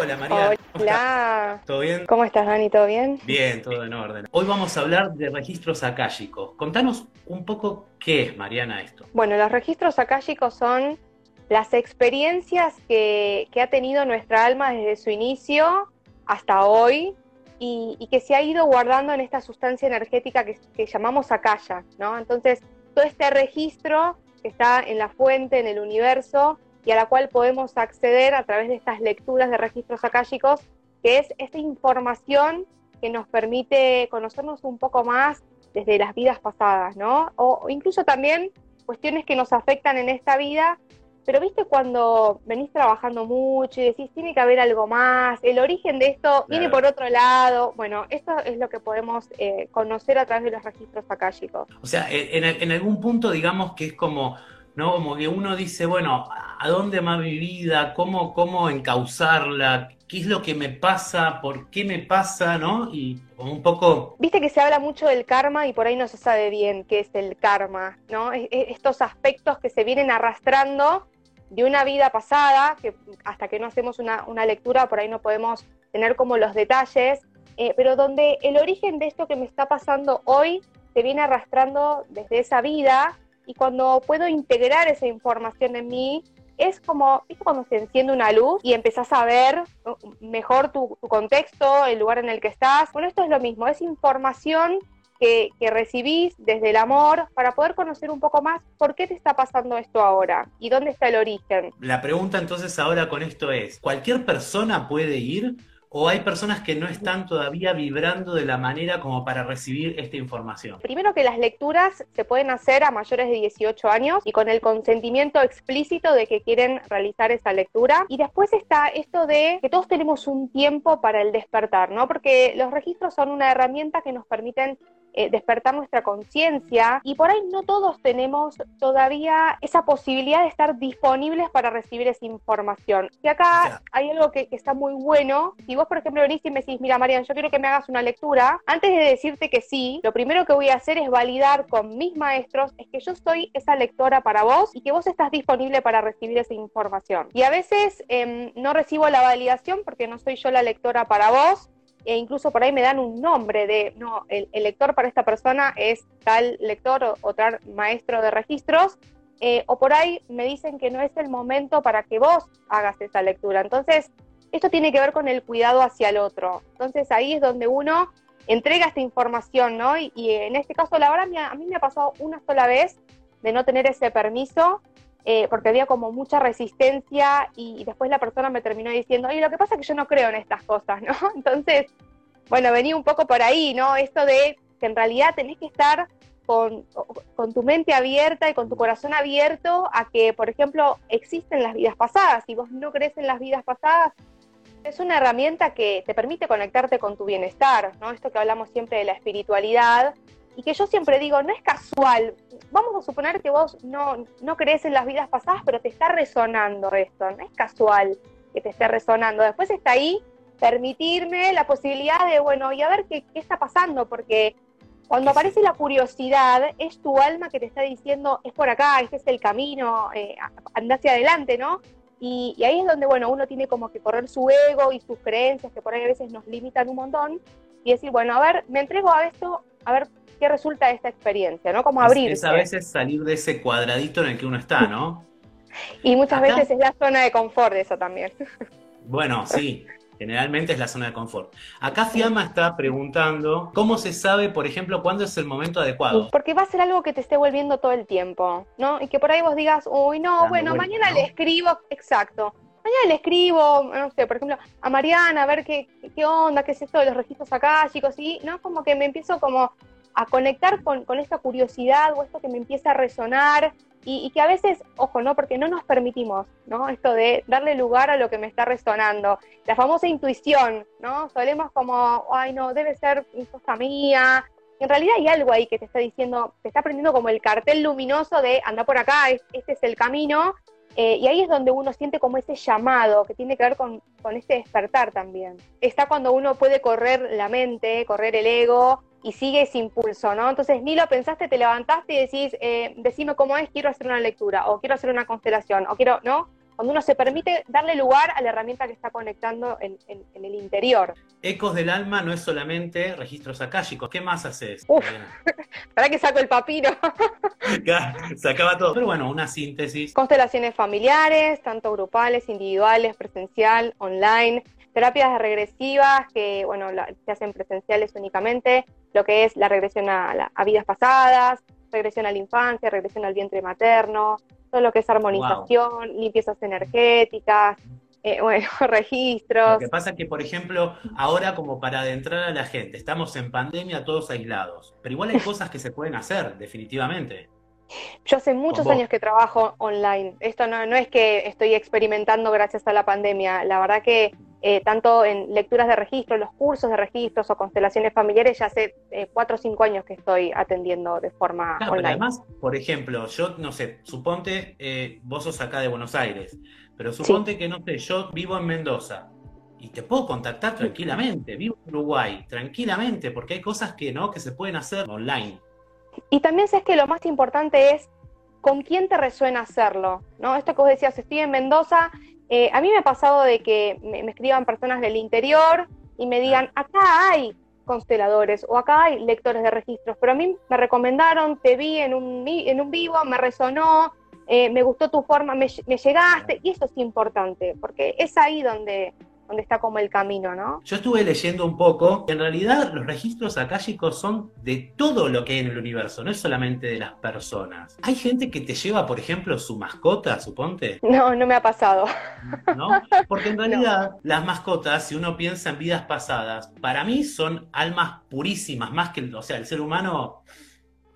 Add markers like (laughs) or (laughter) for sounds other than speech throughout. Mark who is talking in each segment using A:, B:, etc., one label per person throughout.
A: Hola María.
B: Hola.
A: ¿Todo bien?
B: ¿Cómo estás, Dani? ¿Todo bien?
A: Bien, todo en orden. Hoy vamos a hablar de registros akáshicos. Contanos un poco qué es, Mariana, esto.
B: Bueno, los registros akáshicos son las experiencias que, ha tenido nuestra alma desde su inicio hasta hoy y, que se ha ido guardando en esta sustancia energética que, que llamamos akasha, ¿no? Entonces, todo este registro que está en la fuente, en el universo, y a la cual podemos acceder a través de estas lecturas de registros akáshicos, que es esta información que nos permite conocernos un poco más desde las vidas pasadas, ¿no? O, incluso también cuestiones que nos afectan en esta vida, pero viste cuando venís trabajando mucho y decís, tiene que haber algo más, el origen de esto viene por otro lado, bueno, esto es lo que podemos eh, conocer a través de los registros akáshicos.
A: O sea, en, en algún punto digamos que es como ¿no? Como que uno dice, bueno, ¿a dónde va mi vida? ¿Cómo, cómo encauzarla? ¿Qué es lo que me pasa? ¿Por qué me pasa? ¿No? Y un poco...
B: Viste que se habla mucho del karma y por ahí no se sabe bien qué es el karma, ¿no? Estos aspectos que se vienen arrastrando de una vida pasada, que hasta que no hacemos una, lectura por ahí no podemos tener como los detalles, eh, pero donde el origen de esto que me está pasando hoy se viene arrastrando desde esa vida y cuando puedo integrar esa información en mí, es como, ¿viste cuando se enciende una luz y empezás a ver mejor tu, contexto, el lugar en el que estás? Bueno, esto es lo mismo, es información que, que, recibís desde el amor para poder conocer un poco más por qué te está pasando esto ahora y dónde está el origen.
A: La pregunta entonces ahora con esto es, ¿cualquier persona puede ir o hay personas que no están todavía vibrando de la manera como para recibir esta información?
B: Primero que las lecturas se pueden hacer a mayores de 18 años y con el consentimiento explícito de que quieren realizar esa lectura. Y después está esto de que todos tenemos un tiempo para el despertar, ¿no? Porque los registros son una herramienta que nos permiten eh, despertar nuestra conciencia y por ahí no todos tenemos todavía esa posibilidad de estar disponibles para recibir esa información. Y acá hay algo que, está muy bueno. Si vos, por ejemplo, venís y me decís, mira, Marian, yo quiero que me hagas una lectura, antes de decirte que sí, lo primero que voy a hacer es validar con mis maestros es que yo soy esa lectora para vos y que vos estás disponible para recibir esa información. Y a veces em, no recibo la validación porque no soy yo la lectora para vos, e incluso por ahí me dan un nombre de, no, el, lector para esta persona es tal lector o, tal maestro de registros, eh, o por ahí me dicen que no es el momento para que vos hagas esa lectura. Entonces, esto tiene que ver con el cuidado hacia el otro. Entonces ahí es donde uno entrega esta información, ¿no? Y, en este caso, la verdad, a mí me ha pasado una sola vez de no tener ese permiso eh, porque había como mucha resistencia y, después la persona me terminó diciendo, oye, lo que pasa es que yo no creo en estas cosas, ¿no? (laughs) Entonces, bueno, venía un poco por ahí, ¿no? Esto de que en realidad tenés que estar con, con, tu mente abierta y con tu corazón abierto a que, por ejemplo, existen las vidas pasadas. Si vos no crees en las vidas pasadas, es una herramienta que te permite conectarte con tu bienestar, ¿no? Esto que hablamos siempre de la espiritualidad, y que yo siempre digo, no es casual. Vamos a suponer que vos no, no crees en las vidas pasadas, pero te está resonando esto, no es casual que te esté resonando. Después está ahí permitirme la posibilidad de, bueno, y a ver qué, qué está pasando, porque cuando aparece la curiosidad, es tu alma que te está diciendo, es por acá, este es el camino, eh, anda hacia adelante, ¿no? Y, y, ahí es donde, bueno, uno tiene como que correr su ego y sus creencias, que por ahí a veces nos limitan un montón, y decir, bueno, a ver, me entrego a esto, a ver qué resulta esta experiencia, ¿no? Como abrirse.
A: Es, a veces salir de ese cuadradito en el que uno está, ¿no? (laughs)
B: y muchas veces es la zona de confort de eso también. (laughs)
A: bueno, sí. Generalmente es la zona de confort. Acá Fiamma está preguntando cómo se sabe, por ejemplo, cuándo es el momento adecuado.
B: Porque va a ser algo que te esté volviendo todo el tiempo, ¿no? Y que por ahí vos digas, uy, no, bueno, mañana le escribo, exacto. Mañana le escribo, no sé, por ejemplo, a Mariana, a ver qué, qué onda, qué es esto de los registros acá, chicos, y no, como que me empiezo como a conectar con, esta curiosidad o esto que me empieza a resonar y, que a veces, ojo, ¿no? Porque no nos permitimos, ¿no? Esto de darle lugar a lo que me está resonando. La famosa intuición, ¿no? Solemos como, ay, no, debe ser cosa mía. en realidad hay algo ahí que te está diciendo, te está prendiendo como el cartel luminoso de anda por acá, este es el camino. Eh, y ahí es donde uno siente como ese llamado que tiene que ver con, con este despertar también. Está cuando uno puede correr la mente, correr el ego, y sigue ese impulso, ¿no? Entonces ni lo pensaste, te levantaste y decís, eh, decime cómo es, quiero hacer una lectura, o quiero hacer una constelación, o quiero, ¿no? cuando uno se permite darle lugar a la herramienta que está conectando en, el interior.
A: Ecos del alma no es solamente registros akáshicos. ¿Qué más haces? (laughs)
B: ¿Para que saco el papiro?
A: Sacaba todo. Pero bueno, una síntesis.
B: Constelaciones familiares, tanto grupales, individuales, presencial, online. Terapias regresivas que, bueno, se hacen presenciales únicamente. Lo que es la regresión a, a vidas pasadas, regresión a la infancia, regresión al vientre materno, todo lo que es armonización, limpiezas energéticas, eh, (laughs) bueno, registros.
A: Lo que pasa es que, por ejemplo, ahora como para adentrar a la gente, estamos en pandemia todos aislados, pero igual hay cosas que se pueden hacer, definitivamente.
B: Yo hace muchos años que trabajo online. Esto no, no es que estoy experimentando gracias a la pandemia. La verdad que eh, tanto en lecturas de registro, los cursos de registros o constelaciones familiares, ya hace eh, cuatro o cinco años que estoy atendiendo de forma online.
A: además, por ejemplo, yo no sé, suponte, eh, vos sos acá de Buenos Aires, pero suponte que, no sé, yo vivo en Mendoza y te puedo contactar tranquilamente, vivo en Uruguay, tranquilamente, porque hay cosas que no, que se pueden hacer online.
B: Y también sabes que lo más importante es con quién te resuena hacerlo, ¿no? Esto que vos decías, estoy en Mendoza eh, a mí me ha pasado de que me, escriban personas del interior y me digan, acá hay consteladores o acá hay lectores de registros, pero a mí me recomendaron, te vi en un, en un vivo, me resonó, eh, me gustó tu forma, me, me, llegaste, y eso es importante, porque es ahí donde, donde está como el camino, ¿no?
A: Yo estuve leyendo un poco, en realidad los registros akáshicos son de todo lo que hay en el universo, no es solamente de las personas. ¿Hay gente que te lleva, por ejemplo, su mascota, suponte?
B: No, no me ha pasado.
A: ¿No? Porque en (laughs) realidad las mascotas, si uno piensa en vidas pasadas, para mí son almas purísimas, más que, o sea, el ser humano,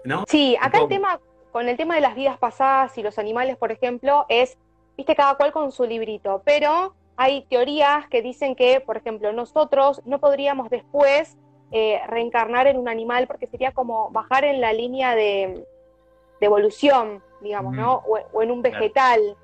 A: ¿no?
B: Sí, acá el tema, con el tema de las vidas pasadas y los animales, por ejemplo, es, viste, cada cual con su librito, pero hay teorías que dicen que, por ejemplo, nosotros no podríamos después eh, reencarnar en un animal porque sería como bajar en la línea de, evolución, digamos, ¿no? O, en un vegetal,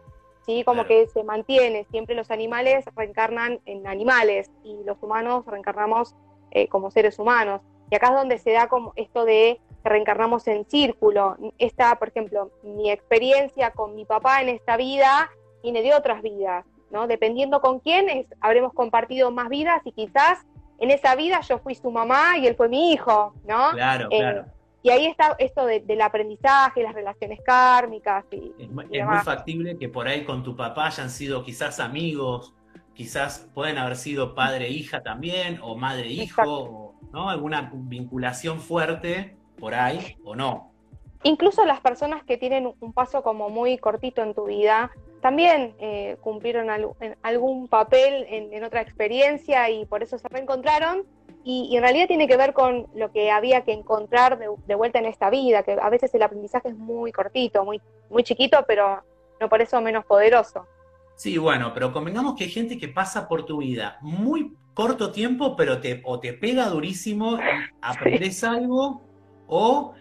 B: ¿sí? Como que se mantiene. Siempre los animales reencarnan en animales y los humanos reencarnamos eh, como seres humanos. Y acá es donde se da como esto de que reencarnamos en círculo. Esta, por ejemplo, mi experiencia con mi papá en esta vida viene de otras vidas. ¿No? Dependiendo con quién habremos compartido más vidas y quizás en esa vida yo fui su mamá y él fue mi hijo, ¿no?
A: Claro, eh, claro.
B: Y ahí está esto del aprendizaje, las relaciones kármicas. Y,
A: es, muy factible que por ahí con tu papá hayan sido quizás amigos, quizás pueden haber sido padre e hija también, o madre e hijo, ¿no? Alguna vinculación fuerte por ahí, o no.
B: Incluso las personas que tienen un paso como muy cortito en tu vida, también eh, cumplieron algún papel en, otra experiencia y por eso se reencontraron. Y, en realidad tiene que ver con lo que había que encontrar de, vuelta en esta vida, que a veces el aprendizaje es muy cortito, muy, muy chiquito, pero no por eso menos poderoso.
A: Sí, bueno, pero convengamos que hay gente que pasa por tu vida muy corto tiempo, pero te, o te pega durísimo, y (laughs) aprendes algo, o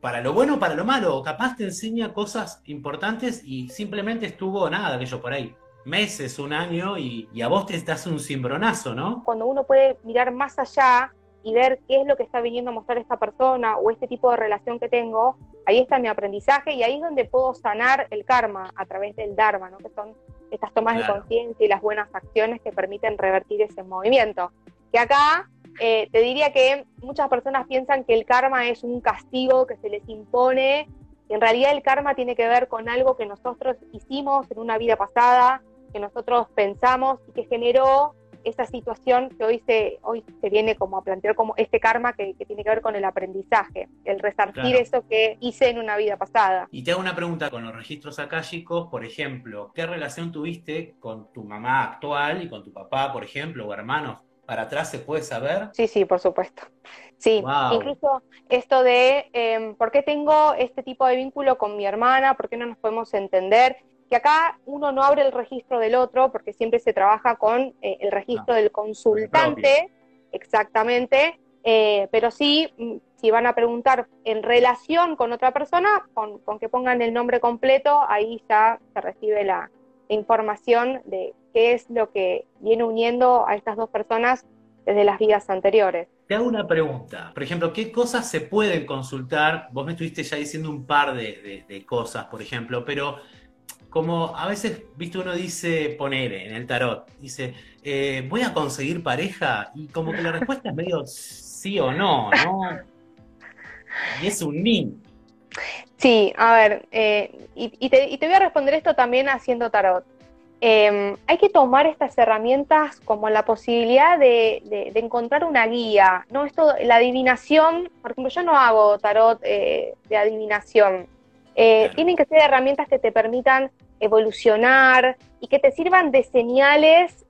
A: para lo bueno, para lo malo, capaz te enseña cosas importantes y simplemente estuvo nada, aquello por ahí, meses, un año y, a vos te estás un cimbronazo, ¿no?
B: Cuando uno puede mirar más allá y ver qué es lo que está viniendo a mostrar esta persona o este tipo de relación que tengo, ahí está mi aprendizaje y ahí es donde puedo sanar el karma a través del Dharma, ¿no? que son estas tomas de conciencia y las buenas acciones que permiten revertir ese movimiento. Que acá eh, te diría que muchas personas piensan que el karma es un castigo que se les impone, en realidad el karma tiene que ver con algo que nosotros hicimos en una vida pasada, que nosotros pensamos y que generó esa situación que hoy se, hoy se viene como a plantear como este karma que, tiene que ver con el aprendizaje, el resarcir eso que hice en una vida pasada.
A: Y te hago una pregunta con los registros akáshicos, por ejemplo, ¿qué relación tuviste con tu mamá actual y con tu papá, por ejemplo, o hermanos? Para atrás se puede saber?
B: Sí, sí, por supuesto. Sí, incluso esto de em, por qué tengo este tipo de vínculo con mi hermana, por qué no nos podemos entender, que acá uno no abre el registro del otro porque siempre se trabaja con eh, el registro ah, del consultante, exactamente, eh, pero sí, mm, si van a preguntar en relación con otra persona, con, con que pongan el nombre completo, ahí ya se recibe la información de qué es lo que viene uniendo a estas dos personas desde las vidas anteriores.
A: Te hago una pregunta. Por ejemplo, ¿qué cosas se pueden consultar? Vos me estuviste ya diciendo un par de, cosas, por ejemplo, pero como a veces, viste, uno dice, poner en el tarot, dice, eh, voy a conseguir pareja, y como que la respuesta es medio sí o no, ¿no? Y es un ni.
B: Sí, a ver, eh, y, te, voy a responder esto también haciendo tarot. Em, hay que tomar estas herramientas como la posibilidad de, encontrar una guía, ¿no? Esto, la adivinación, por ejemplo, yo no hago tarot eh, de adivinación. Eh, tienen que ser herramientas que te permitan evolucionar y que te sirvan de señales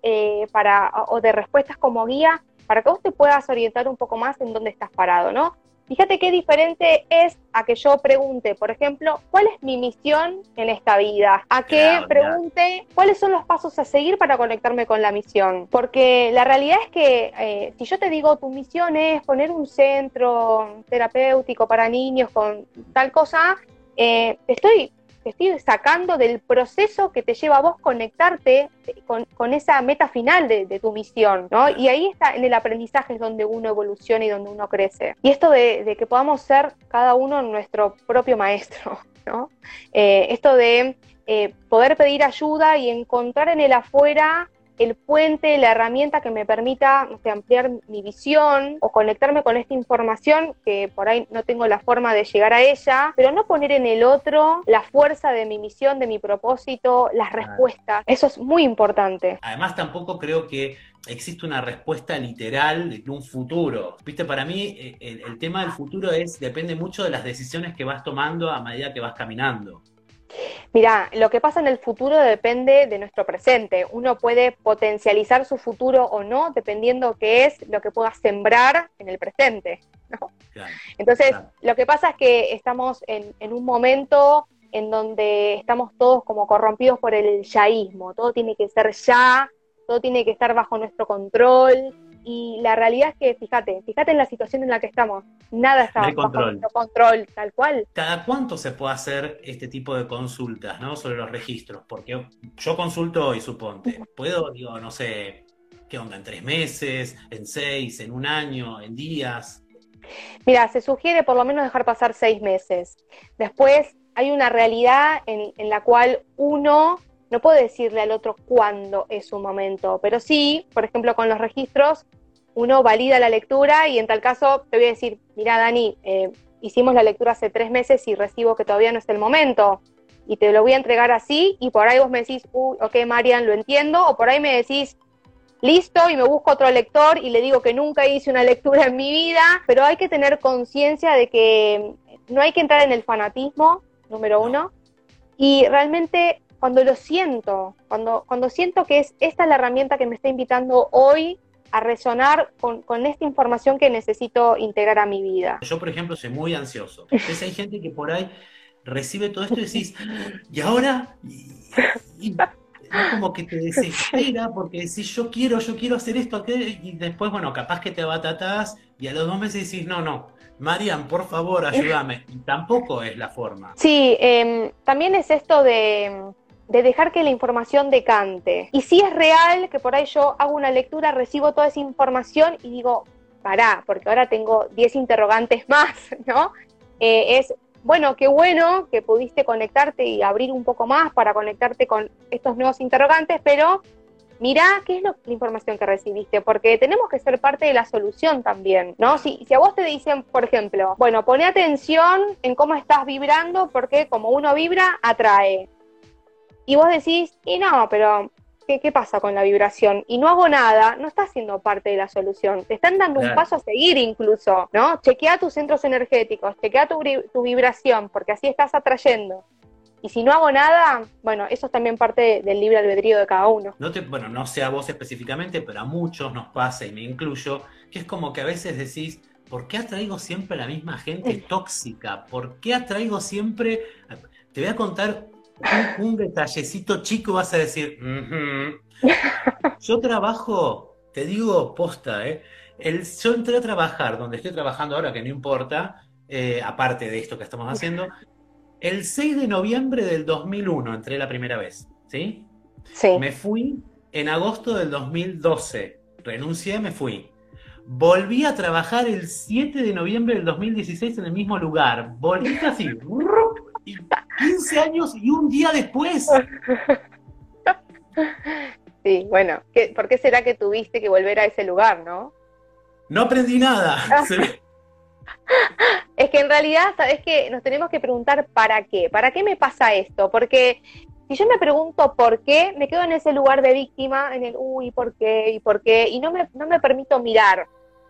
B: para, o de respuestas como guía para que vos te puedas orientar un poco más en dónde estás parado, ¿no? Fíjate qué diferente es a que yo pregunte, por ejemplo, ¿cuál es mi misión en esta vida? A que pregunte cuáles son los pasos a seguir para conectarme con la misión. Porque la realidad es que eh, si yo te digo tu misión es poner un centro terapéutico para niños con tal cosa, eh, estoy estoy sacando del proceso que te lleva a vos conectarte con, esa meta final de, tu misión, ¿no? Y ahí está, en el aprendizaje es donde uno evoluciona y donde uno crece. Y esto de, que podamos ser cada uno nuestro propio maestro, (laughs) ¿no? Eh, esto de eh, poder pedir ayuda y encontrar en el afuera el puente, la herramienta que me permita ampliar mi visión o conectarme con esta información que por ahí no tengo la forma de llegar a ella, pero no poner en el otro la fuerza de mi misión, de mi propósito, las respuestas. Eso es muy importante.
A: Además, tampoco creo que existe una respuesta literal de un futuro. Viste, para mí eh, el, el tema del futuro es depende mucho de las decisiones que vas tomando a medida que vas caminando.
B: Mira, lo que pasa en el futuro depende de nuestro presente. Uno puede potencializar su futuro o no, dependiendo qué es lo que pueda sembrar en el presente. Entonces, lo que pasa es que estamos en, en, un momento en donde estamos todos como corrompidos por el yaísmo. Todo tiene que ser ya, todo tiene que estar bajo nuestro control y la realidad es que, fíjate, fíjate en la situación en la que estamos, nada está bajo control. control, tal cual.
A: ¿Cada cuánto se puede hacer este tipo de consultas, ¿no? Sobre los registros, porque yo consulto hoy, suponte, puedo, digo, no sé, ¿qué onda? ¿En tres meses? ¿En seis? ¿En un año? ¿En días?
B: Mira, se sugiere por lo menos dejar pasar seis meses. Después hay una realidad en, en la cual uno no puede decirle al otro cuándo es su momento, pero sí, por ejemplo, con los registros, uno valida la lectura y en tal caso te voy a decir, mira Dani, eh, hicimos la lectura hace tres meses y recibo que todavía no es el momento y te lo voy a entregar así y por ahí vos me decís, uy, ok Marian, lo entiendo, o por ahí me decís, listo, y me busco otro lector y le digo que nunca hice una (laughs) lectura en mi vida, pero hay que tener conciencia de que no hay que entrar en el fanatismo, número uno, y realmente cuando lo siento, cuando, cuando siento que es esta la herramienta que me está invitando hoy a resonar con, esta información que necesito integrar a mi vida.
A: Yo, por ejemplo, soy muy ansioso. Entonces hay gente que por ahí recibe todo esto y decís, ¿y ahora? Y, es como que te desespera porque decís, yo quiero, yo quiero hacer esto, y después, bueno, capaz que te batatás y a los dos meses decís, no, no, Marian, por favor, ayúdame. tampoco es la forma.
B: Sí, em, también es esto de de dejar que la información decante. Y si es real que por ahí yo hago una lectura, recibo toda esa información y digo, pará, porque ahora tengo 10 interrogantes (laughs) más, ¿no? Eh, es, bueno, qué bueno que pudiste conectarte y abrir un poco más para conectarte con estos nuevos interrogantes, pero mirá qué es la información que recibiste, porque tenemos que ser parte de la solución también, ¿no? Si, si a vos te dicen, por ejemplo, bueno, pone atención en cómo estás vibrando, porque como uno vibra, atrae y vos decís, y no, pero ¿qué, pasa con la vibración? Y no hago nada, no estás siendo parte de la solución. Te están dando un paso a seguir incluso, ¿no? Chequea tus centros energéticos, chequea tu, tu vibración, porque así estás atrayendo. Y si no hago nada, bueno, eso es también parte del libre albedrío de cada uno.
A: No te, bueno, no sé a vos específicamente, pero a muchos nos pasa, y me incluyo, que es como que a veces decís, ¿por qué atraigo siempre a la misma gente tóxica? ¿Por qué atraigo siempre... Te voy a contar un, detallecito chico vas a decir, (laughs) yo trabajo, te digo posta, ¿eh? El, yo entré a trabajar donde estoy trabajando ahora, que no importa, eh, aparte de esto que estamos haciendo, el 6 de noviembre del 2001 entré la primera vez, ¿sí?
B: Sí.
A: Me fui en agosto del 2012, renuncié, me fui. Volví a trabajar el 7 de noviembre del 2016 en el mismo lugar. Volví así. (laughs) Y 15 años y un día después. (laughs)
B: Sí, bueno, ¿por qué será que tuviste que volver a ese lugar, no?
A: No aprendí nada. (laughs)
B: es que en realidad, sabes que nos tenemos que preguntar para qué, para qué me pasa esto, porque si yo me pregunto por qué, me quedo en ese lugar de víctima, en el uy, ¿por qué? ¿Y por qué? Y no me, no me permito mirar.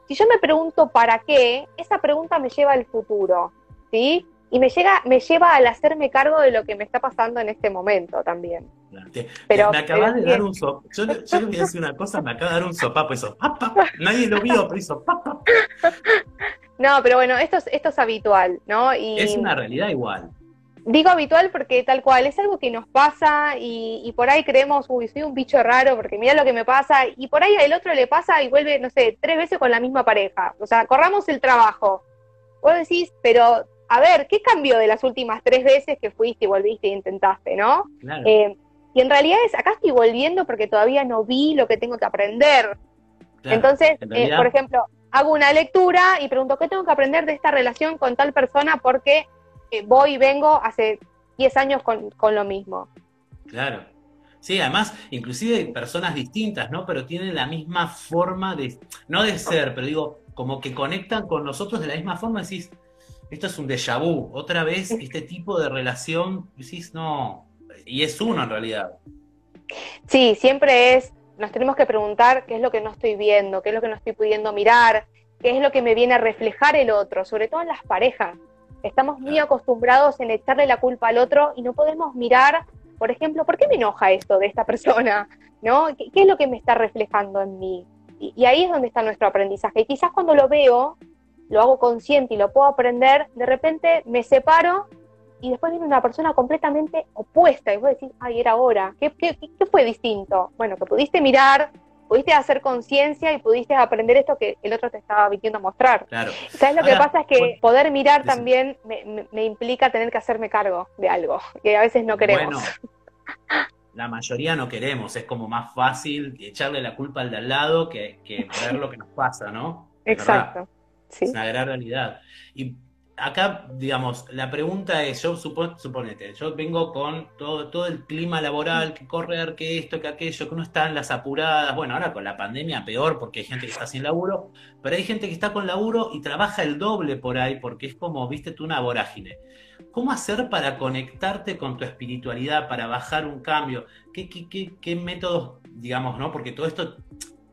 B: Si yo me pregunto para qué, esa pregunta me lleva al futuro, ¿sí? Y me, llega, me lleva al hacerme cargo de lo que me está pasando en este momento también.
A: pero, me acabas de dar un sopapo. Yo, yo, le voy a decir una cosa, me acaba de dar un sopapo eso. Nadie lo vio, pero hizo
B: No, pero bueno, esto es, esto es habitual, ¿no?
A: Y, es una realidad igual.
B: Digo habitual porque tal cual, es algo que nos pasa y, por ahí creemos, uy, soy un bicho raro porque mira lo que me pasa y por ahí al otro le pasa y vuelve, no sé, tres veces con la misma pareja. O sea, corramos el trabajo. Vos decís, pero a ver, ¿qué cambió de las últimas tres veces que fuiste y volviste e intentaste, no? Eh, y en realidad es, acá estoy volviendo porque todavía no vi lo que tengo que aprender. Entonces, eh, por ejemplo, hago una lectura y pregunto, ¿qué tengo que aprender de esta relación con tal persona? Porque voy y vengo hace 10 años con, lo mismo.
A: Claro. Sí, además, inclusive personas distintas, ¿no? Pero tienen la misma forma de, no de ser, pero digo, como que conectan con nosotros de la misma forma, decís, esto es un déjà vu, otra vez (laughs) este tipo de relación, decís, no, y es uno en realidad.
B: Sí, siempre es, nos tenemos que preguntar qué es lo que no estoy viendo, qué es lo que no estoy pudiendo mirar, qué es lo que me viene a reflejar el otro, sobre todo en las parejas. Estamos muy acostumbrados en echarle la culpa al otro y no podemos mirar, por ejemplo, ¿por qué me enoja esto de esta persona? (laughs) ¿No? ¿Qué, es lo que me está reflejando en mí? Y, ahí es donde está nuestro aprendizaje. Y quizás cuando lo veo, lo hago consciente y lo puedo aprender, de repente me separo y después viene una persona completamente opuesta y vos decís, ay, era ahora, ¿Qué, qué, qué fue distinto? Bueno, que pudiste mirar, pudiste hacer conciencia y pudiste aprender esto que el otro te estaba a mostrar. Claro. ¿Sabes lo que pasa? Es que poder mirar también me, implica tener que hacerme cargo de algo, que a veces no queremos. Bueno,
A: la mayoría no queremos, es como más fácil echarle la culpa al de al lado que, ver lo que nos pasa, ¿no?
B: Exacto.
A: Es una gran realidad. Y acá, digamos, la pregunta es, yo suponete, yo vengo con todo, todo el clima laboral, que correr, que esto, que aquello, que uno está en las apuradas, bueno, ahora con la pandemia peor porque hay gente que está sin laburo, pero hay gente que está con laburo y trabaja el doble por ahí porque es como, viste tú, una vorágine. ¿Cómo hacer para conectarte con tu espiritualidad, para bajar un cambio? ¿Qué, qué, qué, qué métodos, digamos, no? Porque todo esto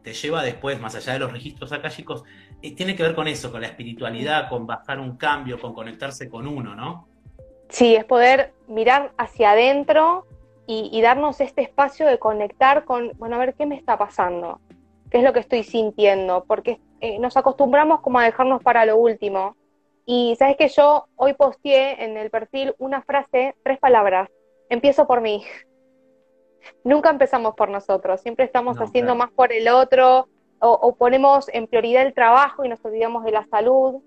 A: te lleva después, más allá de los registros chicos tiene que ver con eso, con la espiritualidad, con bajar un cambio, con conectarse con uno, ¿no?
B: Sí, es poder mirar hacia adentro y, darnos este espacio de conectar con, bueno, a ver qué me está pasando, qué es lo que estoy sintiendo, porque eh, nos acostumbramos como a dejarnos para lo último. Y sabes que yo hoy posteé en el perfil una frase, tres palabras, empiezo por mí. (laughs) Nunca empezamos por nosotros, siempre estamos haciendo más por el otro, o, ponemos en prioridad el trabajo y nos olvidamos de la salud,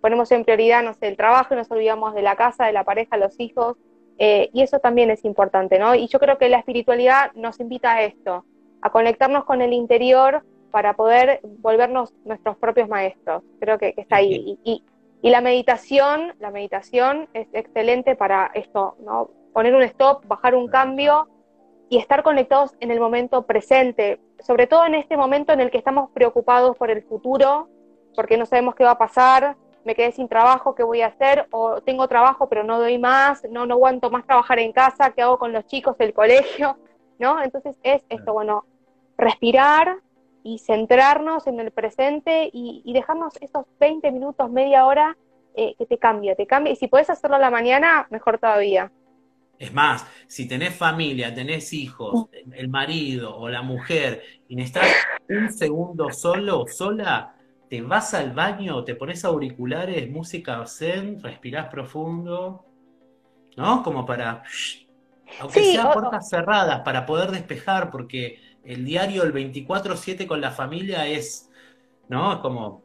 B: ponemos en prioridad, no sé, el trabajo y nos olvidamos de la casa, de la pareja, los hijos, eh, y eso también es importante, ¿no? Y yo creo que la espiritualidad nos invita a esto, a conectarnos con el interior para poder volvernos nuestros propios maestros. Creo que, está ahí. Y, y, la meditación, la meditación es excelente para esto, ¿no? Poner un stop, bajar un cambio y estar conectados en el momento presente, sobre todo en este momento en el que estamos preocupados por el futuro, porque no sabemos qué va a pasar, me quedé sin trabajo, ¿qué voy a hacer? O tengo trabajo pero no doy más, no, no aguanto más trabajar en casa, ¿qué hago con los chicos del colegio? (laughs) ¿No? Entonces es esto, bueno, respirar y centrarnos en el presente y, dejarnos esos 20 minutos, media hora eh, que te cambie, te cambia. Y si puedes hacerlo a la mañana, mejor todavía.
A: Es más, si tenés familia, tenés hijos, el marido o la mujer y necesitas un segundo solo, sola, te vas al baño, te pones auriculares, música zen, respirás profundo, ¿no? Como para, aunque sea puertas cerradas, para poder despejar, porque el diario el 24/7 con la familia es, ¿no? Es como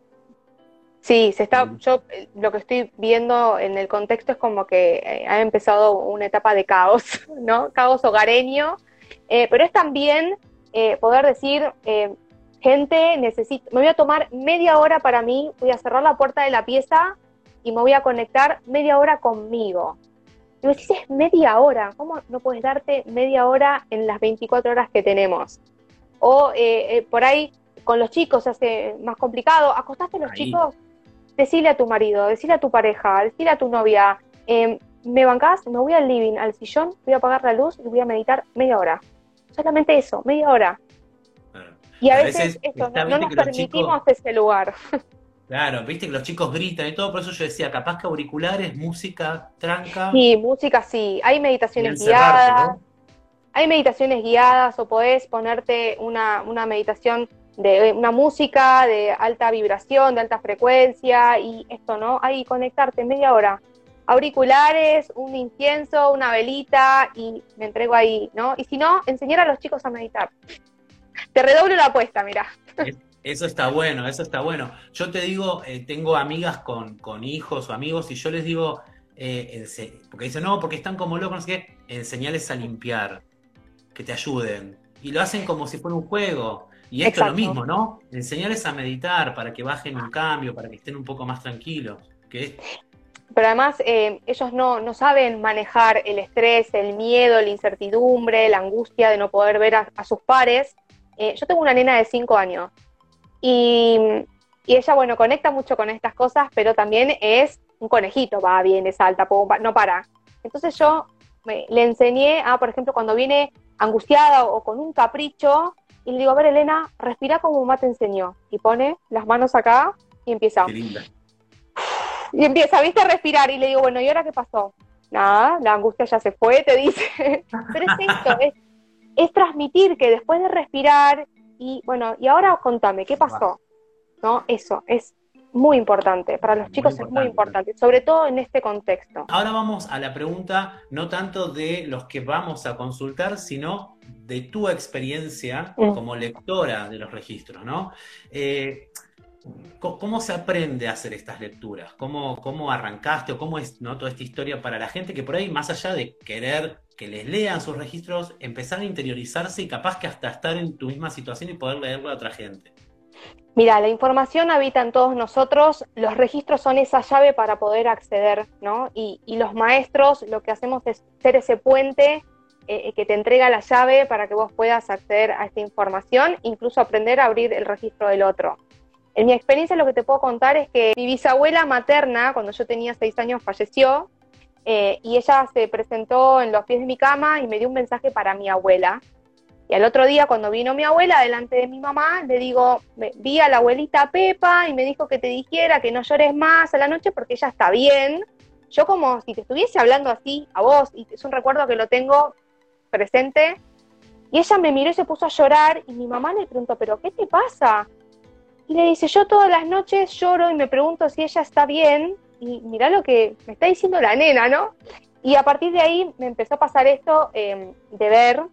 B: Sí, se está, yo eh, lo que estoy viendo en el contexto es como que eh, ha empezado una etapa de caos, (laughs) ¿no? Caos hogareño, eh, pero es también poder decir, gente, necesito, me voy a tomar media hora para mí, voy a cerrar la puerta de la pieza y me voy a conectar media hora conmigo. Y vos decís, es media hora. ¿Cómo no puedes darte media hora en las 24 horas que tenemos? O eh, eh, por ahí con los chicos se hace más complicado. Acostaste a los chicos, decile a tu marido, decile a tu pareja, decile a tu novia, em, me bancás, me voy al living, al sillón, voy a apagar la luz y voy a meditar media hora. Solamente eso, media hora. Y a, veces, no, nos permitimos ese lugar. (laughs)
A: Claro, viste que los chicos gritan y todo, por eso yo decía, capaz que auriculares, música, tranca.
B: Sí, música sí. Hay meditaciones guiadas. Hay meditaciones guiadas o podés ponerte una, una meditación de una música de alta vibración, de alta frecuencia y esto, ¿no? Ahí conectarte media hora. Auriculares, un incienso, una velita y me entrego ahí, ¿no? Y si no, enseñar a los chicos a meditar. Te redoblo la apuesta, mira.
A: Eso está bueno, eso está bueno. Yo te digo, eh, tengo amigas con, hijos o amigos y yo les digo, eh, porque dicen, no, porque están como locos, no sé qué, enseñales a limpiar, que te ayuden. Y lo hacen como si fuera un juego. Y esto es lo mismo, ¿no? Enseñarles a meditar para que bajen un cambio, para que estén un poco más tranquilos. Que
B: Pero además eh, ellos no, no, saben manejar el estrés, el miedo, la incertidumbre, la angustia de no poder ver a, sus pares. yo tengo una nena de 5 años y, ella, bueno, conecta mucho con estas cosas, pero también es un conejito, va, viene, salta, no para. Entonces yo le enseñé a, por ejemplo, cuando viene angustiada o con un capricho, y le digo, a ver, Elena, respira como mamá te enseñó. Y pone las manos acá y empieza. Qué linda. Y empieza, viste, a respirar. Y le digo, bueno, ¿y ahora qué pasó? Nada, la angustia ya se fue, te dice. (laughs) Pero es esto, es, es transmitir que después de respirar y bueno, y ahora contame, ¿qué pasó? ¿No? Eso es muy importante, para los chicos es muy importante, sobre todo en este contexto.
A: Ahora vamos a la pregunta no tanto de los que vamos a consultar, sino de tu experiencia como lectora de los registros, ¿no? Eh, ¿Cómo se aprende a hacer estas lecturas? ¿Cómo, ¿Cómo arrancaste o cómo es ¿no? toda esta historia para la gente que por ahí, más allá de querer que les lean sus registros, empezar a interiorizarse y capaz que hasta estar en tu misma situación y poder leerlo a otra gente?
B: Mira, la información habita en todos nosotros, los registros son esa llave para poder acceder, ¿no? Y, los maestros lo que hacemos es ser ese puente eh, que te entrega la llave para que vos puedas acceder a esta información, incluso aprender a abrir el registro del otro. En mi experiencia lo que te puedo contar es que mi bisabuela materna, cuando yo tenía seis años, falleció eh, y ella se presentó en los pies de mi cama y me dio un mensaje para mi abuela. Y al otro día, cuando vino mi abuela delante de mi mamá, le digo, vi a la abuelita Pepa y me dijo que te dijera que no llores más a la noche porque ella está bien. Yo como si te estuviese hablando así a vos, y es un recuerdo que lo tengo presente. Y ella me miró y se puso a llorar y mi mamá le preguntó, ¿pero qué te pasa? Y le dice, yo todas las noches lloro y me pregunto si ella está bien y mirá lo que me está diciendo la nena, ¿no? Y a partir de ahí me empezó a pasar esto em, de ver,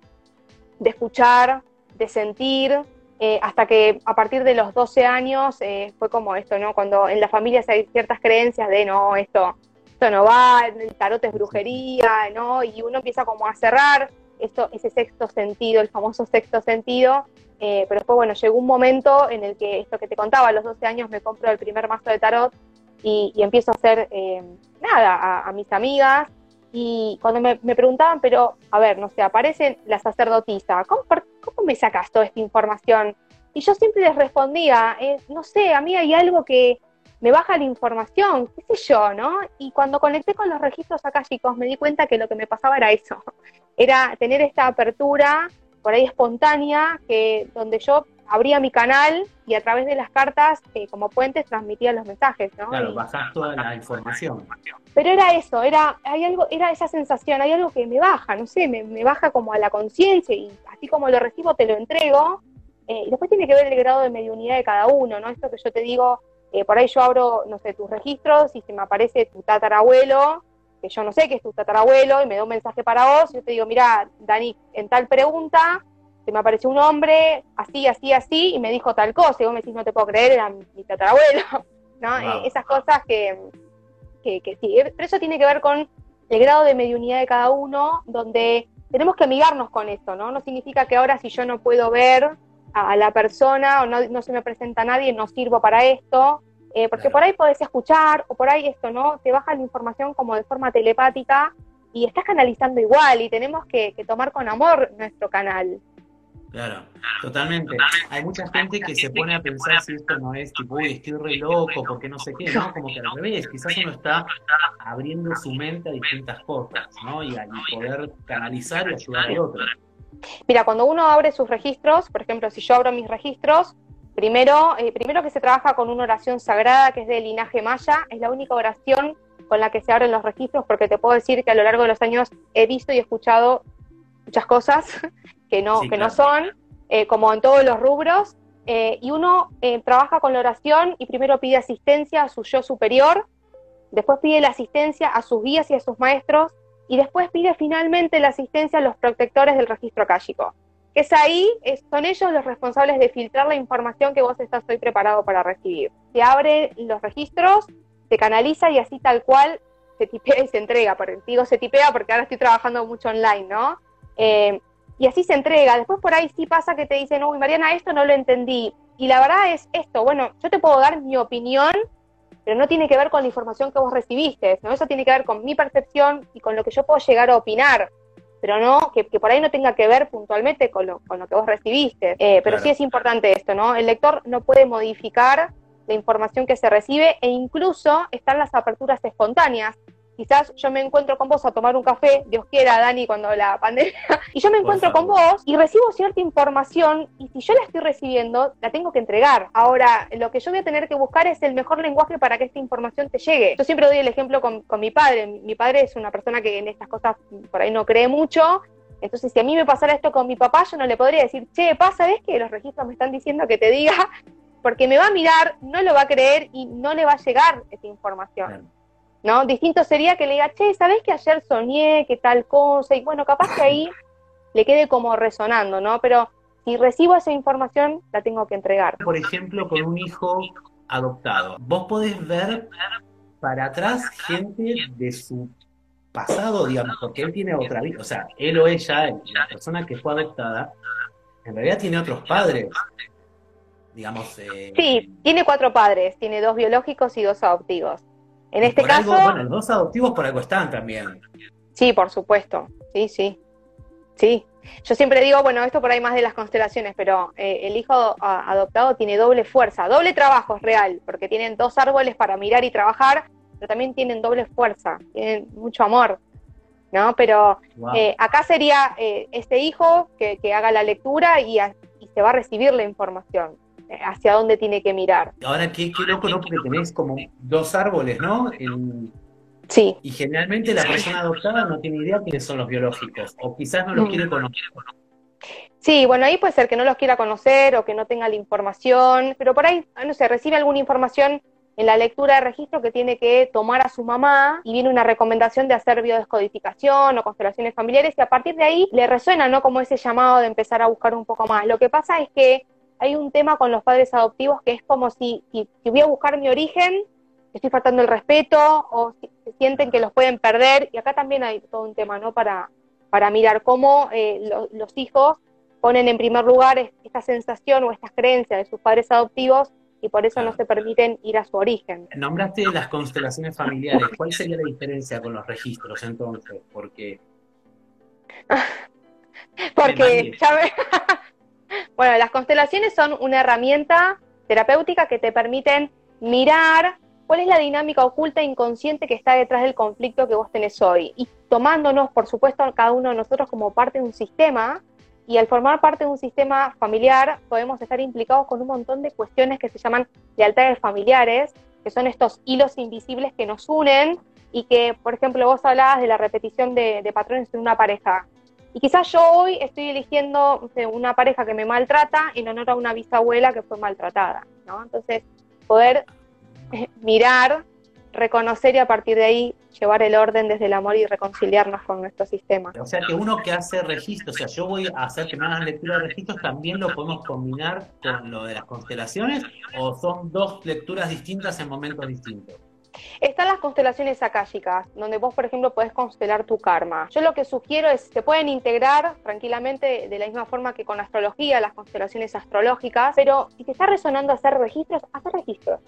B: de escuchar, de sentir, eh, hasta que a partir de los 12 años eh, fue como esto, ¿no? Cuando en las familias hay ciertas creencias de, no, esto, esto no va, el tarot es brujería, ¿no? Y uno empieza como a cerrar ese sexto sentido, el famoso sexto sentido, eh, pero después, bueno, llegó un momento en el que esto que te contaba, a los 12 años me compro el primer mazo de tarot y, empiezo a hacer, eh, nada, a, mis amigas. Y cuando me, preguntaban, pero, a ver, no sé, aparecen la sacerdotisa, ¿cómo, cómo me sacas toda esta información? Y yo siempre les respondía, eh, no sé, a mí hay algo que me baja la información, qué sé yo, ¿no? Y cuando conecté con los registros acá, chicos, me di cuenta que lo que me pasaba era eso, era tener esta apertura por ahí espontánea, que donde yo abría mi canal y a través de las cartas eh, como puentes transmitía los mensajes, ¿no?
A: Claro, toda la información.
B: Pero era eso, era, hay algo, era esa sensación, hay algo que me baja, no sé, me, baja como a la conciencia y así como lo recibo te lo entrego. Eh, y después tiene que ver el grado de mediunidad de cada uno, ¿no? Esto que yo te digo, eh, por ahí yo abro, no sé, tus registros y se me aparece tu tatarabuelo que yo no sé que es tu tatarabuelo y me da un mensaje para vos, y yo te digo, mira, Dani, en tal pregunta se me apareció un hombre así, así, así, y me dijo tal cosa, y vos me decís, no te puedo creer, era mi tatarabuelo, (laughs) ¿no? Eh, esas cosas que, que, que sí, pero eso tiene que ver con el grado de mediunidad de cada uno, donde tenemos que amigarnos con eso, ¿no? No significa que ahora si yo no puedo ver a, la persona o no, no, se me presenta nadie, no sirvo para esto, eh, porque por ahí podés escuchar, o por ahí esto, ¿no? Te baja la información como de forma telepática y estás canalizando igual y tenemos que, tomar con amor nuestro canal.
A: Claro, totalmente. Hay mucha gente que se pone a pensar si esto no es tipo, uy, estoy re loco, porque no sé qué, ¿no? Como que al revés, quizás uno está abriendo su mente a distintas cosas, ¿no? Y, a poder canalizar y ayudar a otro.
B: Mira, cuando uno abre sus registros, por ejemplo, si yo abro mis registros, primero, eh, primero que se trabaja con una oración sagrada que es de linaje maya, es la única oración con la que se abren los registros, porque te puedo decir que a lo largo de los años he visto y escuchado muchas cosas (laughs) que no, que no son, eh, como en todos los rubros, eh, y uno trabaja con la oración y primero pide asistencia a su yo superior, después pide la asistencia a sus guías y a sus maestros, y después pide finalmente la asistencia a los protectores del registro akáshico. Es ahí, son ellos los responsables de filtrar la información que vos estás hoy preparado para recibir. Se abre los registros, se canaliza y así tal cual se tipea y se entrega. Digo se tipea porque ahora estoy trabajando mucho online, ¿no? Eh, y así se entrega. Después por ahí sí pasa que te dicen, uy, Mariana, esto no lo entendí. Y la verdad es esto, bueno, yo te puedo dar mi opinión pero no tiene que ver con la información que vos recibiste, ¿no? Eso tiene que ver con mi percepción y con lo que yo puedo llegar a opinar, pero no, que, por ahí no tenga que ver puntualmente con lo, con lo que vos recibiste. Eh, pero sí es importante esto, ¿no? El lector no puede modificar la información que se recibe e incluso están las aperturas espontáneas, quizás yo me encuentro con vos a tomar un café, Dios quiera, Dani, cuando la pandemia, (laughs) y yo me encuentro con vos y recibo cierta información y si yo la estoy recibiendo, la tengo que entregar. Ahora, lo que yo voy a tener que buscar es el mejor lenguaje para que esta información te llegue. Yo siempre doy el ejemplo con, mi padre. Mi padre es una persona que en estas cosas por ahí no cree mucho, entonces, si a mí me pasara esto con mi papá, yo no le podría decir, che, pasa, ¿ves que los registros me están diciendo que te diga? (laughs) Porque me va a mirar, no lo va a creer y no le va a llegar esa información. ¿No? Distinto sería que le diga, che, ¿sabés que ayer soñé que tal cosa? Y bueno, capaz que ahí le quede como resonando, ¿no? Pero si recibo esa información, la tengo que entregar.
A: Por ejemplo, con un hijo adoptado, vos podés ver para atrás gente de su pasado, digamos, porque él tiene otra vida, o sea, él o ella, la persona que fue adoptada, en realidad tiene otros padres, digamos.
B: Eh, sí, tiene cuatro padres, tiene dos biológicos y dos adoptivos. En este caso.
A: bueno, los dos adoptivos por algo están también.
B: Sí, por supuesto. Sí, sí. Sí. Yo siempre digo, bueno, esto por ahí más de las constelaciones, pero eh, el hijo adoptado tiene doble fuerza, doble trabajo es real, porque tienen dos árboles para mirar y trabajar, pero también tienen doble fuerza, tienen mucho amor, ¿no? Pero eh, acá sería eh, este hijo que, haga la lectura y se va a recibir la información hacia dónde tiene que mirar.
A: Ahora, qué, qué loco, ¿no? Porque tenés como dos árboles, ¿no?
B: Sí.
A: Y generalmente la persona adoptada no tiene idea quiénes son los biológicos, o quizás no los mm. quiere conocer.
B: Sí, bueno, ahí puede ser que no los quiera conocer o que no tenga la información, pero por ahí, no sé, recibe alguna información en la lectura de registro que tiene que tomar a su mamá y viene una recomendación de hacer biodescodificación o constelaciones familiares y a partir de ahí le resuena, ¿no? Como ese llamado de empezar a buscar un poco más. Lo que pasa es que hay un tema con los padres adoptivos que es como si, si, voy a buscar mi origen, estoy faltando el respeto o si, sienten que los pueden perder. Y acá también hay todo un tema, ¿no? Para, para mirar cómo eh, los hijos ponen en primer lugar esta sensación o estas creencias de sus padres adoptivos y por eso no se permiten ir a su origen.
A: Nombraste las constelaciones familiares. ¿Cuál sería la diferencia con los registros entonces? Porque... (laughs)
B: Porque, ya (laughs) bueno, las constelaciones son una herramienta terapéutica que te permiten mirar cuál es la dinámica oculta e inconsciente que está detrás del conflicto que vos tenés hoy. Y tomándonos, por supuesto, cada uno de nosotros como parte de un sistema, y al formar parte de un sistema familiar podemos estar implicados con un montón de cuestiones que se llaman lealtades familiares, que son estos hilos invisibles que nos unen y que, por ejemplo, vos hablabas de la repetición de, de patrones en una pareja. Y quizás yo hoy estoy eligiendo una pareja que me maltrata en honor a una bisabuela que fue maltratada, ¿no? Entonces, poder eh, mirar, reconocer y a partir de ahí llevar el orden desde el amor y reconciliarnos con nuestro sistema.
A: O sea que uno que hace registros, o sea, yo voy a hacer que me hagan lectura de registros, ¿también lo podemos combinar con lo de las constelaciones o son dos lecturas distintas en momentos distintos?
B: Están las constelaciones akáshicas, donde vos, por ejemplo, podés constelar tu karma. Yo lo que sugiero es, se pueden integrar tranquilamente de la misma forma que con astrología, las constelaciones astrológicas, pero si te está resonando hacer registros, hacer registros.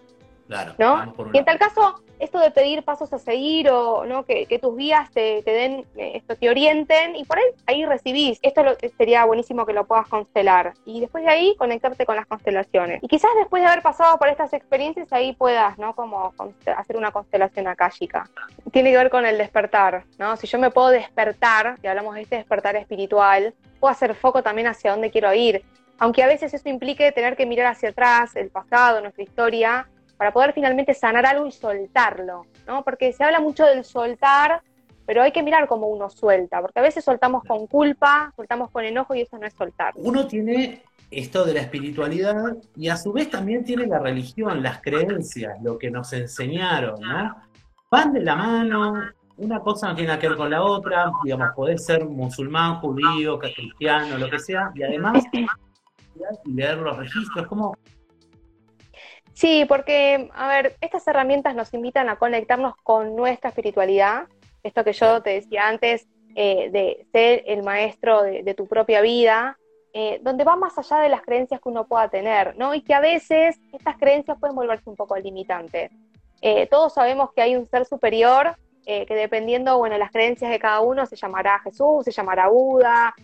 A: Claro,
B: ¿no? Y en tal caso, esto de pedir pasos a seguir o ¿no? que, tus guías te, den, eh, esto te orienten y por ahí, ahí recibís. Esto sería buenísimo que lo puedas constelar. Y después de ahí, conectarte con las constelaciones. Y quizás después de haber pasado por estas experiencias, ahí puedas, ¿no? Como hacer una constelación akáshica. Tiene que ver con el despertar, ¿no? Si yo me puedo despertar, y hablamos de este despertar espiritual, puedo hacer foco también hacia dónde quiero ir. Aunque a veces eso implique tener que mirar hacia atrás, el pasado, nuestra historia, para poder finalmente sanar algo y soltarlo, ¿no? Porque se habla mucho del soltar, pero hay que mirar cómo uno suelta, porque a veces soltamos con culpa, soltamos con enojo y eso no es soltar.
A: Uno tiene esto de la espiritualidad y a su vez también tiene la religión, las creencias, lo que nos enseñaron, ¿no? Van de la mano, una cosa no tiene nada que ver con la otra, digamos, podés ser musulmán, judío, cristiano, lo que sea, y además leer los registros, como
B: Sí, porque, a ver, estas herramientas nos invitan a conectarnos con nuestra espiritualidad, esto que yo te decía antes, eh, de ser el maestro de, tu propia vida, eh, donde va más allá de las creencias que uno pueda tener, ¿no? Y que a veces estas creencias pueden volverse un poco limitantes. Eh, todos sabemos que hay un ser superior que dependiendo, bueno, de las creencias de cada uno se llamará Jesús, se llamará Buda,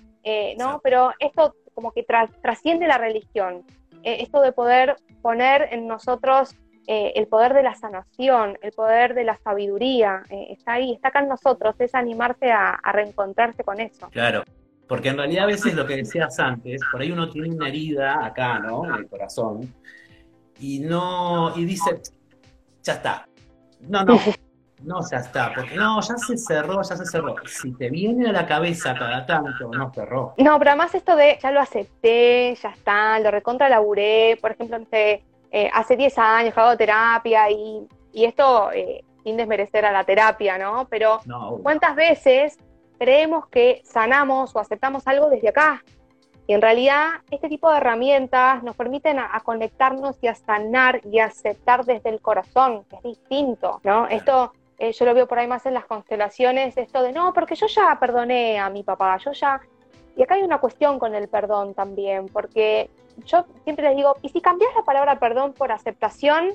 B: ¿no? Pero esto como que trasciende la religión. Eh, esto de poder poner en nosotros eh, el poder de la sanación, el poder de la sabiduría, eh, está ahí, está acá en nosotros, es animarse a, reencontrarse con eso.
A: Claro, porque en realidad a veces lo que decías antes, por ahí uno tiene una herida acá, ¿no? En el corazón, y no, y dice, ya está. No, no, no, ya está, porque no, ya se cerró, ya se cerró. Si te viene a la cabeza cada tanto, no cerró.
B: No, pero además esto de ya lo acepté, ya está, lo recontra laburé, por ejemplo, eh, hace 10 años hago terapia y, esto eh, sin desmerecer a la terapia, ¿no? Pero ¿cuántas veces creemos que sanamos o aceptamos algo desde acá? Y en realidad este tipo de herramientas nos permiten a, conectarnos y a sanar y a aceptar desde el corazón, que es distinto, ¿no? Esto eh, yo lo veo por ahí más en las constelaciones, esto de no, porque yo ya perdoné a mi papá, yo ya... Y acá hay una cuestión con el perdón también, porque yo siempre les digo, ¿y si cambias la palabra perdón por aceptación?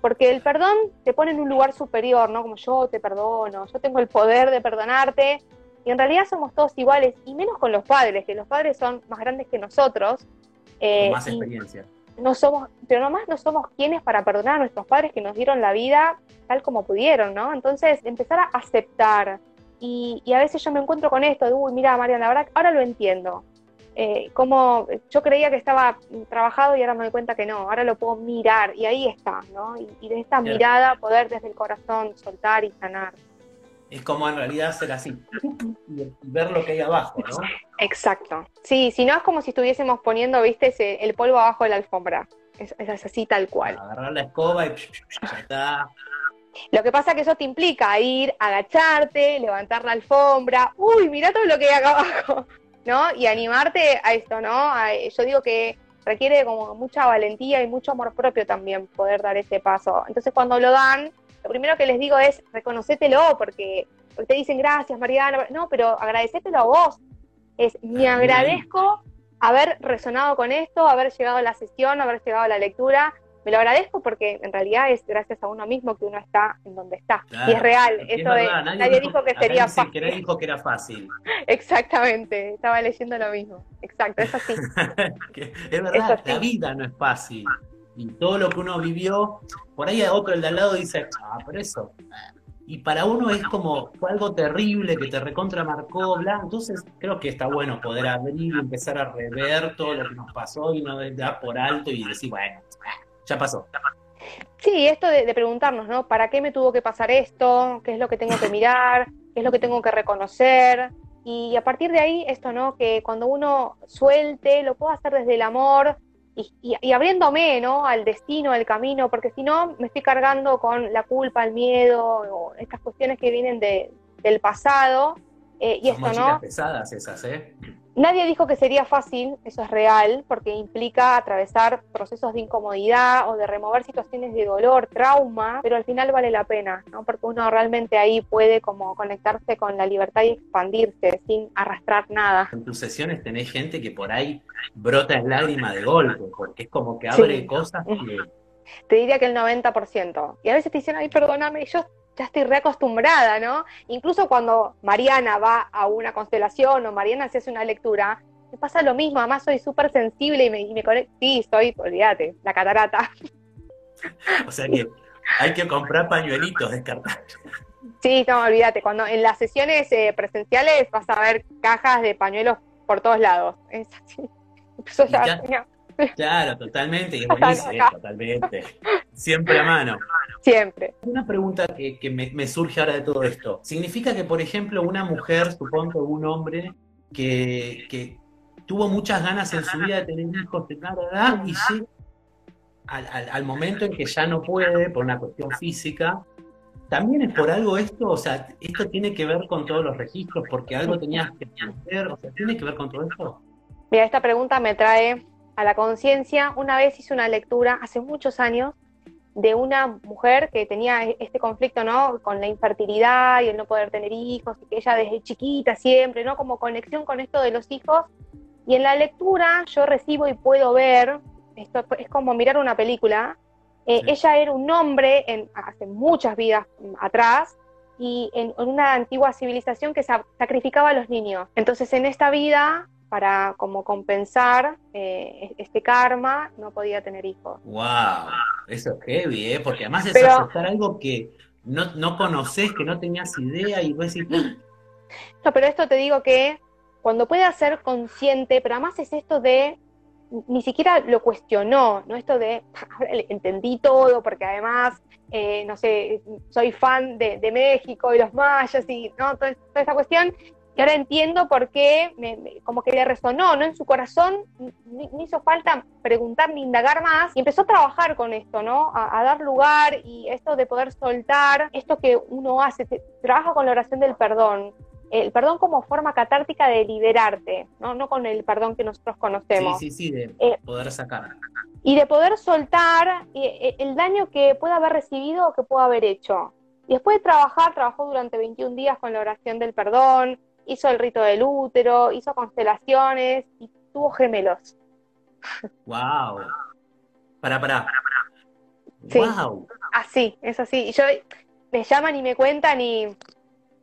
B: Porque el perdón te pone en un lugar superior, ¿no? Como yo te perdono, yo tengo el poder de perdonarte, y en realidad somos todos iguales, y menos con los padres, que los padres son más grandes que nosotros.
A: Eh, más experiencia
B: no somos, pero nomás no somos quienes para perdonar a nuestros padres que nos dieron la vida tal como pudieron, ¿no? Entonces, empezar a aceptar. Y, a veces yo me encuentro con esto de, uy, mira, Mariana, la verdad, ahora lo entiendo. Eh, como yo creía que estaba trabajado y ahora me doy cuenta que no, ahora lo puedo mirar y ahí está, ¿no? Y, de esta mirada poder desde el corazón soltar y sanar
A: es como en realidad ser así y ver lo que hay abajo, ¿no?
B: Exacto. Sí, si no es como si estuviésemos poniendo, viste, el polvo abajo de la alfombra. Es, así tal cual.
A: Agarrar la escoba y ya está.
B: Lo que pasa es que eso te implica ir, agacharte, levantar la alfombra, uy, mira todo lo que hay acá abajo, (laughs) ¿no? Y animarte a esto, ¿no? yo digo que requiere como mucha valentía y mucho amor propio también poder dar ese paso. Entonces cuando lo dan, lo primero que les digo es reconocételo, porque, porque te dicen gracias, Mariana, no, pero agradecételo a vos. Es, me agradezco haber resonado con esto, haber llegado a la sesión, haber llegado a la lectura. Me lo agradezco porque en realidad es gracias a uno mismo que uno está en donde está. y es real. Eso nadie, dijo, que sería fácil.
A: Que nadie dijo que era fácil. (laughs)
B: Exactamente. Estaba leyendo lo mismo. Exacto, es así. (laughs)
A: es verdad, la vida no es fácil y todo lo que uno vivió, por ahí otro el de al lado dice, ah, pero eso. Y para uno es como, algo terrible que te recontra marcó, bla. Entonces creo que está bueno poder abrir y empezar a rever todo lo que nos pasó y no dar por alto y decir, bueno, ya pasó.
B: Sí, esto de, de, preguntarnos, ¿no? ¿Para qué me tuvo que pasar esto? ¿Qué es lo que tengo que mirar? ¿Qué es lo que tengo que reconocer? Y a partir de ahí, esto, ¿no? Que cuando uno suelte, lo pueda hacer desde el amor, y, abriéndome ¿no? al destino, al camino, porque si no me estoy cargando con la culpa, el miedo, o estas cuestiones que vienen de, del pasado.
A: Eh, y esto, ¿no? pesadas esas, ¿eh?
B: Nadie dijo que sería fácil, eso es real, porque implica atravesar procesos de incomodidad o de remover situaciones de dolor, trauma, pero al final vale la pena, ¿no? Porque uno realmente ahí puede como conectarse con la libertad y expandirse sin arrastrar nada.
A: En tus sesiones tenés gente que por ahí brota en lágrima de golpe, porque es como que abre cosas que
B: Te diría que el 90%. Y a veces te dicen, ay, perdóname, yo ya estoy reacostumbrada, ¿no? Incluso cuando Mariana va a una constelación o Mariana se hace una lectura, me pasa lo mismo, además soy súper sensible y me, y me conecto. Sí, soy, olvídate, la catarata. (laughs)
A: O sea que hay que comprar pañuelitos descartables.
B: Sí, no, olvídate, cuando en las sesiones eh, presenciales vas a ver cajas de pañuelos por todos lados. Es así. (laughs)
A: Claro, totalmente, y es buenísimo, totalmente. Siempre a mano.
B: Siempre.
A: Una pregunta que, me, surge ahora de todo esto. ¿Significa que, por ejemplo, una mujer, supongo un hombre, que, tuvo muchas ganas en su vida de tener hijos de cada edad y llega al, momento en que ya no puede por una cuestión física, ¿También es por algo esto? O sea, ¿esto tiene que ver con todos los registros porque algo tenías que hacer? O sea, ¿tiene que ver con todo esto?
B: Mira, esta pregunta me trae a la conciencia. Una vez hice una lectura hace muchos años de una mujer que tenía este conflicto, ¿no? Con la infertilidad y el no poder tener hijos, y que ella desde chiquita siempre, ¿no? Como conexión con esto de los hijos. Y en la lectura yo recibo y puedo ver, esto es como mirar una película, eh, ella era un hombre en, hace muchas vidas atrás, y en, una antigua civilización que sacrificaba a los niños. Entonces en esta vida para como compensar eh, este karma, no podía tener hijos.
A: ¡Wow! Eso es heavy, ¿eh? Porque además es aceptar algo que no, no conoces, que no tenías idea y vos decís... ¡Ah!
B: No, pero esto te digo que cuando puedas ser consciente, pero además es esto de ni siquiera lo cuestionó, ¿no? Esto de, entendí todo, porque además, eh, no sé, soy fan de, México y los mayas y, ¿no? Toda, toda esta cuestión, y ahora entiendo por qué, como que le resonó, ¿no? En su corazón me, hizo falta preguntar ni indagar más y empezó a trabajar con esto, ¿no? A, dar lugar y esto de poder soltar, esto que uno hace, trabaja con la oración del perdón. El perdón como forma catártica de liberarte, ¿no? No con el perdón que nosotros conocemos.
A: Sí, sí, sí, de eh, poder sacar.
B: Y de poder soltar eh, el daño que pueda haber recibido o que pueda haber hecho. Y después de trabajar, trabajó durante 21 días con la oración del perdón, hizo el rito del útero, hizo constelaciones y tuvo gemelos.
A: ¡Wow! Para, para.
B: Sí. ¡Wow! Así, es así. Y yo me llaman y me cuentan y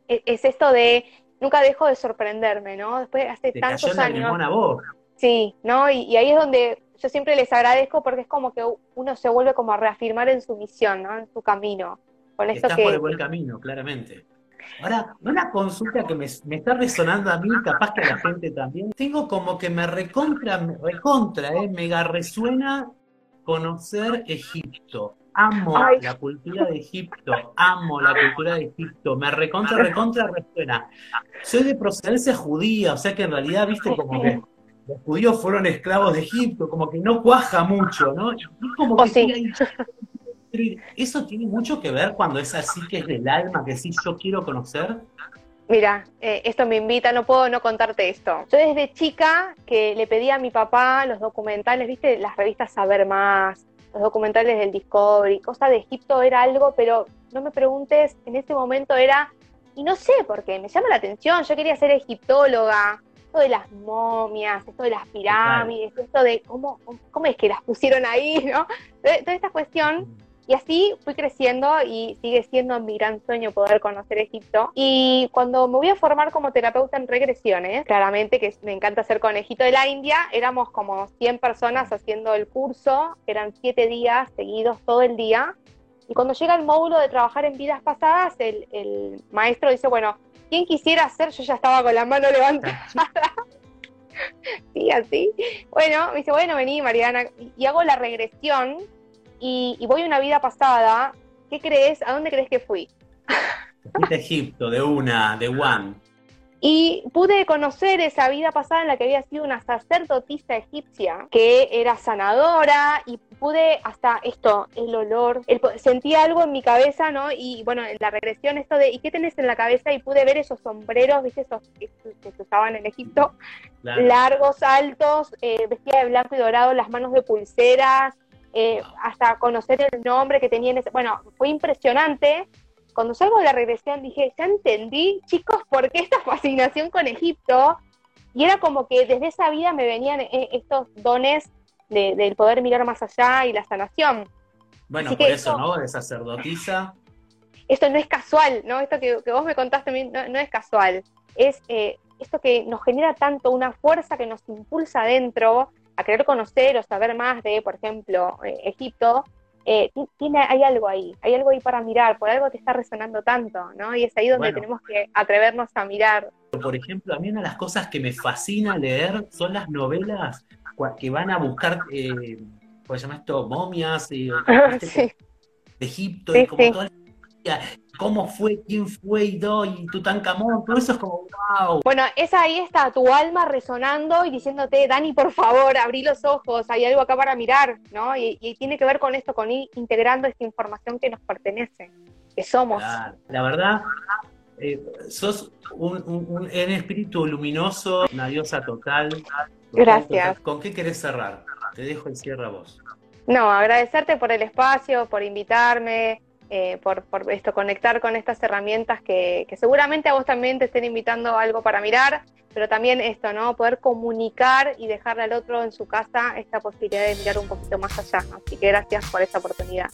B: e, es esto de nunca dejo de sorprenderme, ¿no? Después hace tantos años.
A: A vos.
B: Sí, ¿no? Y, ahí es donde yo siempre les agradezco porque es como que uno se vuelve como a reafirmar en su misión, ¿no? En su camino.
A: Con esto Estás por el buen camino, claramente. Ahora, una consulta que me, está resonando a mí, capaz que a la gente también. Tengo como que me recontra, me recontra, eh, mega resuena conocer Egipto. Amo la cultura de Egipto, amo la cultura de Egipto, me recontra, recontra resuena. Soy de procedencia judía, o sea que en realidad, viste, como que los judíos fueron esclavos de Egipto, como que no cuaja mucho, ¿no? Y como que sí eso tiene mucho que ver cuando es así que es del alma, que sí yo quiero conocer.
B: Mira, eh, esto me invita, no puedo no contarte esto. Yo desde chica que le pedí a mi papá los documentales, viste, las revistas Saber Más, los documentales del Discovery, cosa de Egipto era algo, pero no me preguntes, en ese momento era, y no sé por qué, me llama la atención, yo quería ser egiptóloga, esto de las momias, esto de las pirámides, esto de cómo, cómo es que las pusieron ahí, ¿no? Toda esta cuestión y así fui creciendo y sigue siendo mi gran sueño poder conocer Egipto. Y cuando me voy a formar como terapeuta en regresiones, claramente que me encanta hacer conejito de la India, éramos como 100 personas haciendo el curso, eran 7 días seguidos todo el día. Y cuando llega el módulo de trabajar en vidas pasadas, el, el maestro dice, bueno, ¿quién quisiera hacer? Yo ya estaba con la mano levantada. (laughs) sí, así. Bueno, me dice, bueno, vení, Mariana, y hago la regresión y, voy a una vida pasada, ¿qué crees? ¿A dónde crees que fui?
A: De Egipto, de una, de one.
B: Y pude conocer esa vida pasada en la que había sido una sacerdotisa egipcia, que era sanadora, y pude hasta esto, el olor, el, sentí algo en mi cabeza, ¿no? Y bueno, en la regresión esto de, ¿y qué tenés en la cabeza? Y pude ver esos sombreros, ¿viste? Esos que, se usaban en Egipto, largos, altos, eh, vestida de blanco y dorado, las manos de pulseras, eh, hasta conocer el nombre que tenía en ese... Bueno, fue impresionante. Cuando salgo de la regresión dije, ya entendí, chicos, por qué esta (laughs) fascinación con Egipto. Y era como que desde esa vida me venían eh, estos dones del poder mirar más allá y la sanación.
A: Bueno, por eso, ¿no? De sacerdotisa.
B: Esto no es casual, ¿no? Esto que, vos me contaste no, no es casual. Es eh, esto que nos genera tanto una fuerza que nos impulsa adentro a querer conocer o saber más de, por ejemplo, eh, Egipto, eh, tiene, hay algo ahí, hay algo ahí para mirar, por algo te está resonando tanto, ¿no? Y es ahí donde tenemos que atrevernos a mirar.
A: Por ejemplo, a mí una de las cosas que me fascina leer son las novelas que van a buscar, eh, ¿cómo se llama esto? Momias (laughs) y, de Egipto y como toda cómo fue, quién fue y y Tutankamón, todo eso es como wow.
B: Bueno, esa ahí está tu alma resonando y diciéndote, Dani, por favor, abrí los ojos, hay algo acá para mirar, ¿no? Y, tiene que ver con esto, con ir integrando esta información que nos pertenece, que somos.
A: La verdad, eh, sos un, espíritu luminoso, una diosa total.
B: Gracias.
A: ¿Con qué querés cerrar? Te dejo el cierre a vos.
B: No, agradecerte por el espacio, por invitarme, eh, por, esto, conectar con estas herramientas que, seguramente a vos también te estén invitando algo para mirar, pero también esto, ¿no? Poder comunicar y dejarle al otro en su casa esta posibilidad de mirar un poquito más allá. Así que gracias por esta oportunidad.